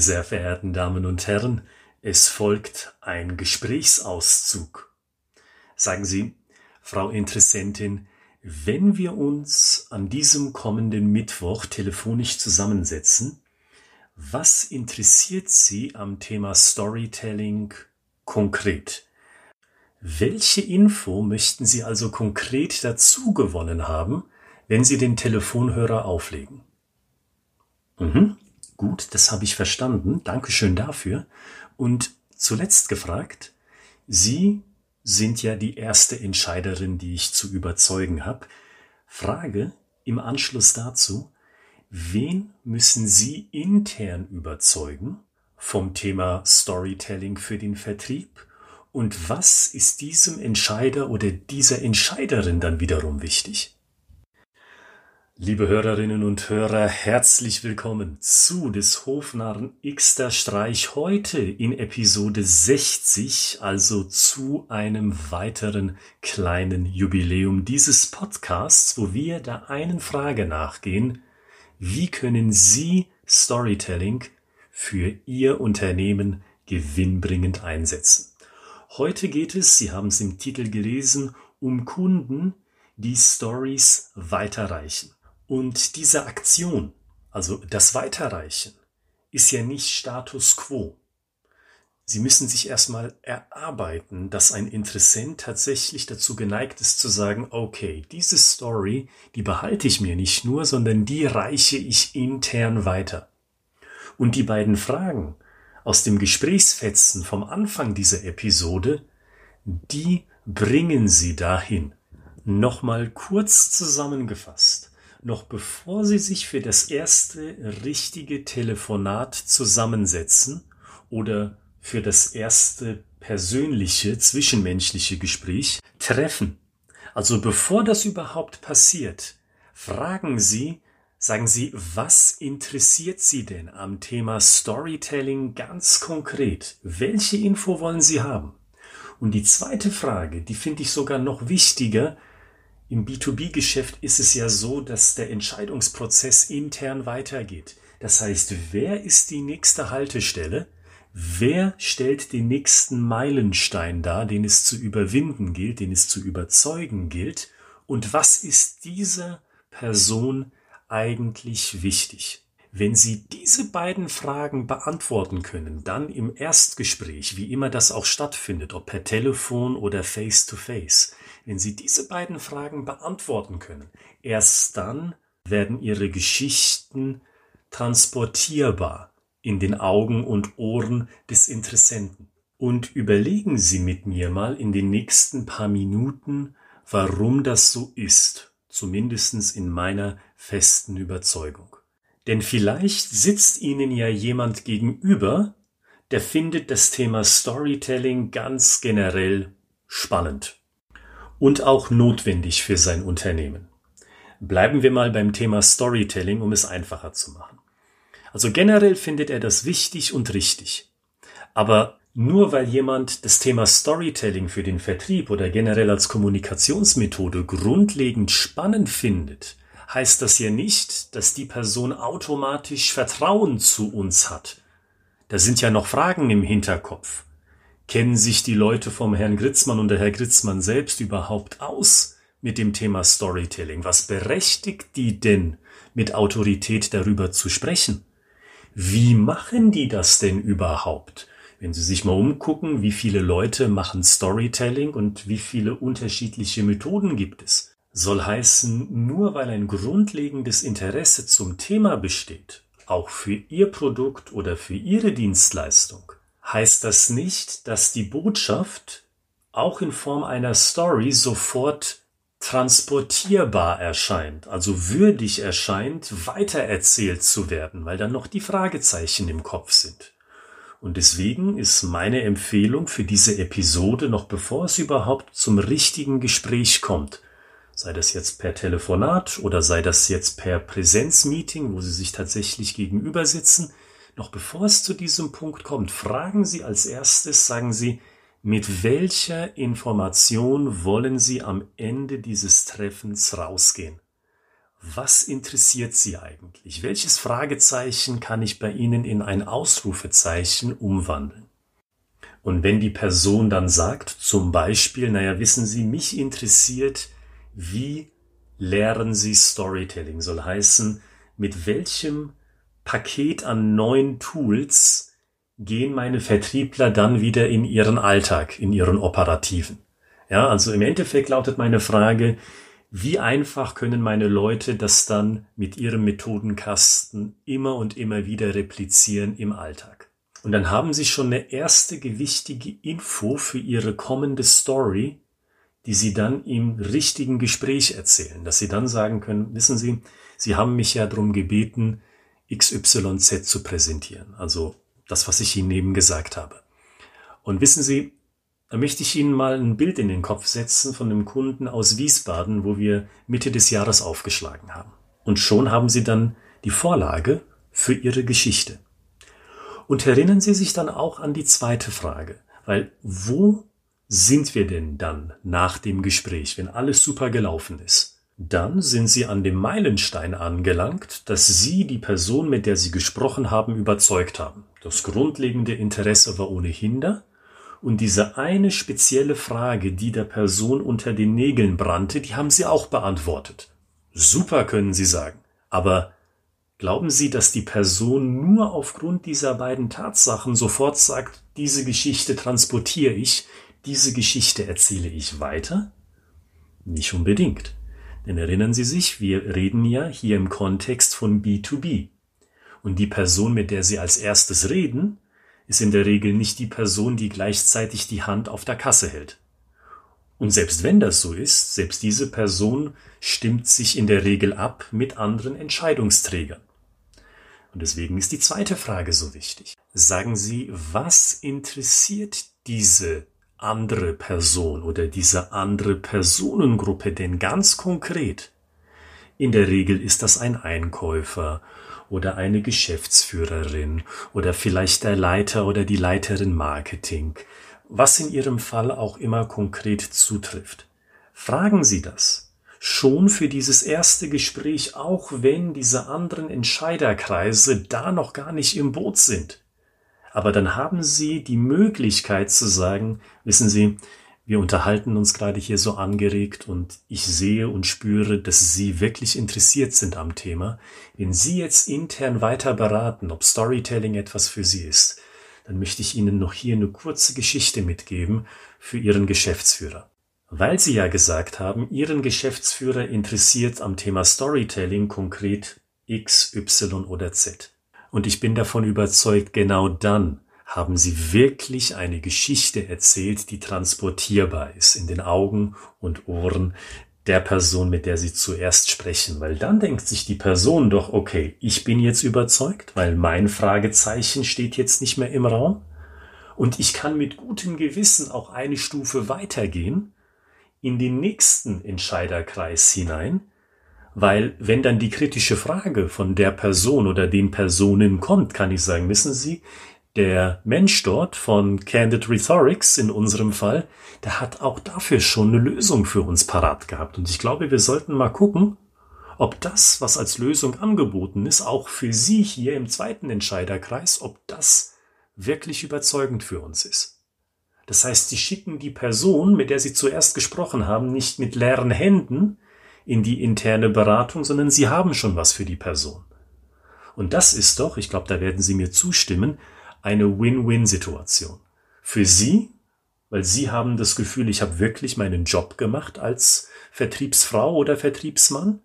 Sehr verehrten Damen und Herren, es folgt ein Gesprächsauszug. Sagen Sie, Frau Interessentin, wenn wir uns an diesem kommenden Mittwoch telefonisch zusammensetzen, was interessiert Sie am Thema Storytelling konkret? Welche Info möchten Sie also konkret dazu gewonnen haben, wenn Sie den Telefonhörer auflegen? Mhm. Gut, das habe ich verstanden. Dankeschön dafür. Und zuletzt gefragt, Sie sind ja die erste Entscheiderin, die ich zu überzeugen habe. Frage im Anschluss dazu, wen müssen Sie intern überzeugen vom Thema Storytelling für den Vertrieb? Und was ist diesem Entscheider oder dieser Entscheiderin dann wiederum wichtig? Liebe Hörerinnen und Hörer, herzlich willkommen zu des Hofnarren Xter Streich heute in Episode 60, also zu einem weiteren kleinen Jubiläum dieses Podcasts, wo wir der einen Frage nachgehen, wie können Sie Storytelling für Ihr Unternehmen gewinnbringend einsetzen? Heute geht es, Sie haben es im Titel gelesen, um Kunden, die Stories weiterreichen. Und diese Aktion, also das Weiterreichen, ist ja nicht Status quo. Sie müssen sich erstmal erarbeiten, dass ein Interessent tatsächlich dazu geneigt ist zu sagen, okay, diese Story, die behalte ich mir nicht nur, sondern die reiche ich intern weiter. Und die beiden Fragen aus dem Gesprächsfetzen vom Anfang dieser Episode, die bringen Sie dahin. Nochmal kurz zusammengefasst noch bevor Sie sich für das erste richtige Telefonat zusammensetzen oder für das erste persönliche, zwischenmenschliche Gespräch treffen. Also bevor das überhaupt passiert, fragen Sie, sagen Sie, was interessiert Sie denn am Thema Storytelling ganz konkret? Welche Info wollen Sie haben? Und die zweite Frage, die finde ich sogar noch wichtiger, im B2B-Geschäft ist es ja so, dass der Entscheidungsprozess intern weitergeht. Das heißt, wer ist die nächste Haltestelle? Wer stellt den nächsten Meilenstein dar, den es zu überwinden gilt, den es zu überzeugen gilt? Und was ist dieser Person eigentlich wichtig? Wenn Sie diese beiden Fragen beantworten können, dann im Erstgespräch, wie immer das auch stattfindet, ob per Telefon oder face-to-face, -face, wenn Sie diese beiden Fragen beantworten können, erst dann werden Ihre Geschichten transportierbar in den Augen und Ohren des Interessenten. Und überlegen Sie mit mir mal in den nächsten paar Minuten, warum das so ist, zumindest in meiner festen Überzeugung. Denn vielleicht sitzt Ihnen ja jemand gegenüber, der findet das Thema Storytelling ganz generell spannend und auch notwendig für sein Unternehmen. Bleiben wir mal beim Thema Storytelling, um es einfacher zu machen. Also generell findet er das wichtig und richtig. Aber nur weil jemand das Thema Storytelling für den Vertrieb oder generell als Kommunikationsmethode grundlegend spannend findet, heißt das ja nicht, dass die Person automatisch Vertrauen zu uns hat. Da sind ja noch Fragen im Hinterkopf. Kennen sich die Leute vom Herrn Gritzmann und der Herr Gritzmann selbst überhaupt aus mit dem Thema Storytelling? Was berechtigt die denn, mit Autorität darüber zu sprechen? Wie machen die das denn überhaupt? Wenn Sie sich mal umgucken, wie viele Leute machen Storytelling und wie viele unterschiedliche Methoden gibt es. Soll heißen, nur weil ein grundlegendes Interesse zum Thema besteht, auch für Ihr Produkt oder für Ihre Dienstleistung, heißt das nicht, dass die Botschaft auch in Form einer Story sofort transportierbar erscheint, also würdig erscheint, weitererzählt zu werden, weil dann noch die Fragezeichen im Kopf sind. Und deswegen ist meine Empfehlung für diese Episode, noch bevor es überhaupt zum richtigen Gespräch kommt, sei das jetzt per Telefonat oder sei das jetzt per Präsenzmeeting, wo Sie sich tatsächlich gegenüber sitzen, noch bevor es zu diesem Punkt kommt, fragen Sie als erstes, sagen Sie, mit welcher Information wollen Sie am Ende dieses Treffens rausgehen? was interessiert Sie eigentlich? Welches Fragezeichen kann ich bei Ihnen in ein Ausrufezeichen umwandeln? Und wenn die Person dann sagt, zum Beispiel, naja, wissen Sie, mich interessiert, wie lehren Sie Storytelling? Soll heißen, mit welchem Paket an neuen Tools gehen meine Vertriebler dann wieder in ihren Alltag, in ihren operativen? Ja, also im Endeffekt lautet meine Frage, wie einfach können meine Leute das dann mit ihrem Methodenkasten immer und immer wieder replizieren im Alltag? Und dann haben sie schon eine erste gewichtige Info für ihre kommende Story, die sie dann im richtigen Gespräch erzählen, dass sie dann sagen können, wissen Sie, Sie haben mich ja darum gebeten, XYZ zu präsentieren, also das, was ich Ihnen eben gesagt habe. Und wissen Sie, da möchte ich Ihnen mal ein Bild in den Kopf setzen von einem Kunden aus Wiesbaden, wo wir Mitte des Jahres aufgeschlagen haben. Und schon haben Sie dann die Vorlage für Ihre Geschichte. Und erinnern Sie sich dann auch an die zweite Frage, weil wo sind wir denn dann nach dem Gespräch, wenn alles super gelaufen ist? Dann sind Sie an dem Meilenstein angelangt, dass Sie die Person, mit der Sie gesprochen haben, überzeugt haben. Das grundlegende Interesse war ohnehin da. Und diese eine spezielle Frage, die der Person unter den Nägeln brannte, die haben Sie auch beantwortet. Super, können Sie sagen. Aber Glauben Sie, dass die Person nur aufgrund dieser beiden Tatsachen sofort sagt, diese Geschichte transportiere ich, diese Geschichte erzähle ich weiter? Nicht unbedingt. Denn erinnern Sie sich, wir reden ja hier im Kontext von B2B. Und die Person, mit der Sie als erstes reden, ist in der Regel nicht die Person, die gleichzeitig die Hand auf der Kasse hält. Und selbst wenn das so ist, selbst diese Person stimmt sich in der Regel ab mit anderen Entscheidungsträgern. Und deswegen ist die zweite Frage so wichtig. Sagen Sie, was interessiert diese andere Person oder diese andere Personengruppe denn ganz konkret? In der Regel ist das ein Einkäufer oder eine Geschäftsführerin oder vielleicht der Leiter oder die Leiterin Marketing, was in Ihrem Fall auch immer konkret zutrifft. Fragen Sie das schon für dieses erste Gespräch, auch wenn diese anderen Entscheiderkreise da noch gar nicht im Boot sind. Aber dann haben Sie die Möglichkeit zu sagen, wissen Sie, wir unterhalten uns gerade hier so angeregt und ich sehe und spüre, dass Sie wirklich interessiert sind am Thema. Wenn Sie jetzt intern weiter beraten, ob Storytelling etwas für Sie ist, dann möchte ich Ihnen noch hier eine kurze Geschichte mitgeben für Ihren Geschäftsführer. Weil Sie ja gesagt haben, Ihren Geschäftsführer interessiert am Thema Storytelling konkret X, Y oder Z. Und ich bin davon überzeugt, genau dann haben Sie wirklich eine Geschichte erzählt, die transportierbar ist in den Augen und Ohren der Person, mit der Sie zuerst sprechen, weil dann denkt sich die Person doch, okay, ich bin jetzt überzeugt, weil mein Fragezeichen steht jetzt nicht mehr im Raum. Und ich kann mit gutem Gewissen auch eine Stufe weitergehen in den nächsten Entscheiderkreis hinein, weil wenn dann die kritische Frage von der Person oder den Personen kommt, kann ich sagen, wissen Sie, der Mensch dort von Candid Rhetorics in unserem Fall, der hat auch dafür schon eine Lösung für uns parat gehabt. Und ich glaube, wir sollten mal gucken, ob das, was als Lösung angeboten ist, auch für Sie hier im zweiten Entscheiderkreis, ob das wirklich überzeugend für uns ist. Das heißt, sie schicken die Person, mit der sie zuerst gesprochen haben, nicht mit leeren Händen in die interne Beratung, sondern sie haben schon was für die Person. Und das ist doch, ich glaube, da werden Sie mir zustimmen, eine Win-Win-Situation. Für Sie, weil Sie haben das Gefühl, ich habe wirklich meinen Job gemacht als Vertriebsfrau oder Vertriebsmann.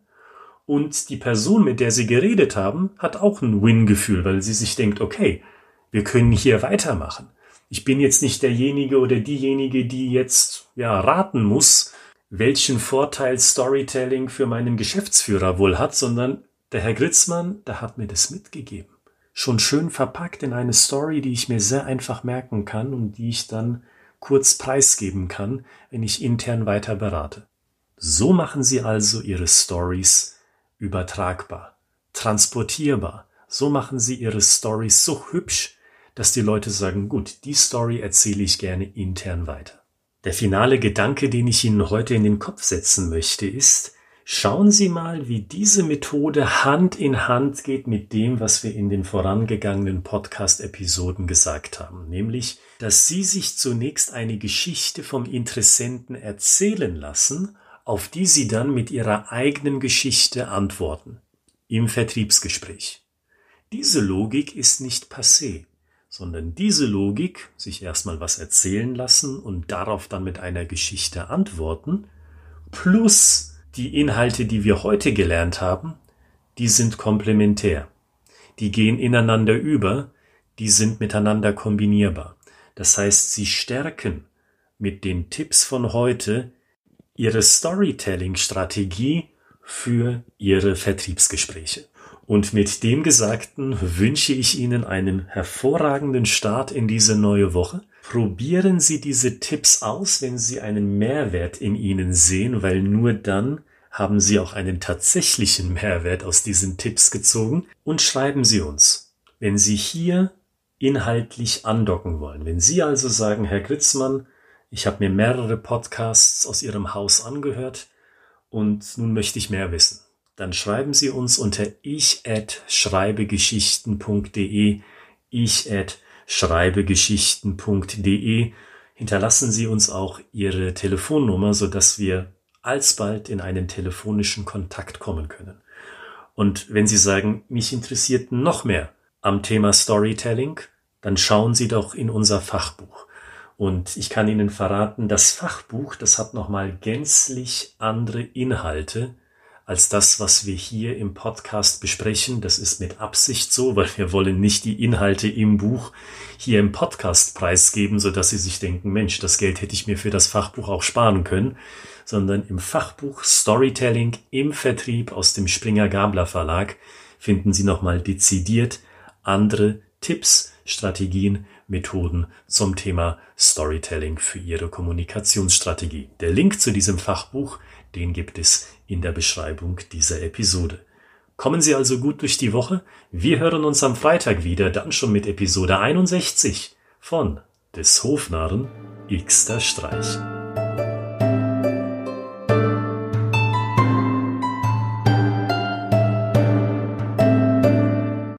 Und die Person, mit der Sie geredet haben, hat auch ein Win-Gefühl, weil sie sich denkt, okay, wir können hier weitermachen ich bin jetzt nicht derjenige oder diejenige, die jetzt ja raten muss, welchen Vorteil Storytelling für meinen Geschäftsführer wohl hat, sondern der Herr Gritzmann, der hat mir das mitgegeben. Schon schön verpackt in eine Story, die ich mir sehr einfach merken kann und die ich dann kurz preisgeben kann, wenn ich intern weiter berate. So machen Sie also Ihre Stories übertragbar, transportierbar. So machen Sie Ihre Stories so hübsch, dass die Leute sagen, gut, die Story erzähle ich gerne intern weiter. Der finale Gedanke, den ich Ihnen heute in den Kopf setzen möchte, ist, Schauen Sie mal, wie diese Methode Hand in Hand geht mit dem, was wir in den vorangegangenen Podcast-Episoden gesagt haben, nämlich, dass Sie sich zunächst eine Geschichte vom Interessenten erzählen lassen, auf die Sie dann mit Ihrer eigenen Geschichte antworten im Vertriebsgespräch. Diese Logik ist nicht passé, sondern diese Logik, sich erstmal was erzählen lassen und darauf dann mit einer Geschichte antworten, plus die Inhalte, die wir heute gelernt haben, die sind komplementär. Die gehen ineinander über, die sind miteinander kombinierbar. Das heißt, sie stärken mit den Tipps von heute ihre Storytelling-Strategie für ihre Vertriebsgespräche. Und mit dem Gesagten wünsche ich Ihnen einen hervorragenden Start in diese neue Woche. Probieren Sie diese Tipps aus, wenn Sie einen Mehrwert in ihnen sehen, weil nur dann haben Sie auch einen tatsächlichen Mehrwert aus diesen Tipps gezogen und schreiben Sie uns, wenn Sie hier inhaltlich andocken wollen. Wenn Sie also sagen, Herr Gritzmann, ich habe mir mehrere Podcasts aus Ihrem Haus angehört und nun möchte ich mehr wissen, dann schreiben Sie uns unter ich at schreibegeschichten.de ich at schreibegeschichten.de hinterlassen Sie uns auch Ihre Telefonnummer, so dass wir alsbald in einen telefonischen Kontakt kommen können. Und wenn Sie sagen, mich interessiert noch mehr am Thema Storytelling, dann schauen Sie doch in unser Fachbuch. Und ich kann Ihnen verraten, das Fachbuch, das hat nochmal gänzlich andere Inhalte, als das, was wir hier im Podcast besprechen. Das ist mit Absicht so, weil wir wollen nicht die Inhalte im Buch hier im Podcast preisgeben, so dass Sie sich denken, Mensch, das Geld hätte ich mir für das Fachbuch auch sparen können, sondern im Fachbuch Storytelling im Vertrieb aus dem Springer Gabler Verlag finden Sie nochmal dezidiert andere Tipps, Strategien, Methoden zum Thema Storytelling für Ihre Kommunikationsstrategie. Der Link zu diesem Fachbuch, den gibt es in der Beschreibung dieser Episode. Kommen Sie also gut durch die Woche. Wir hören uns am Freitag wieder, dann schon mit Episode 61 von des Hofnarren Xter Streich.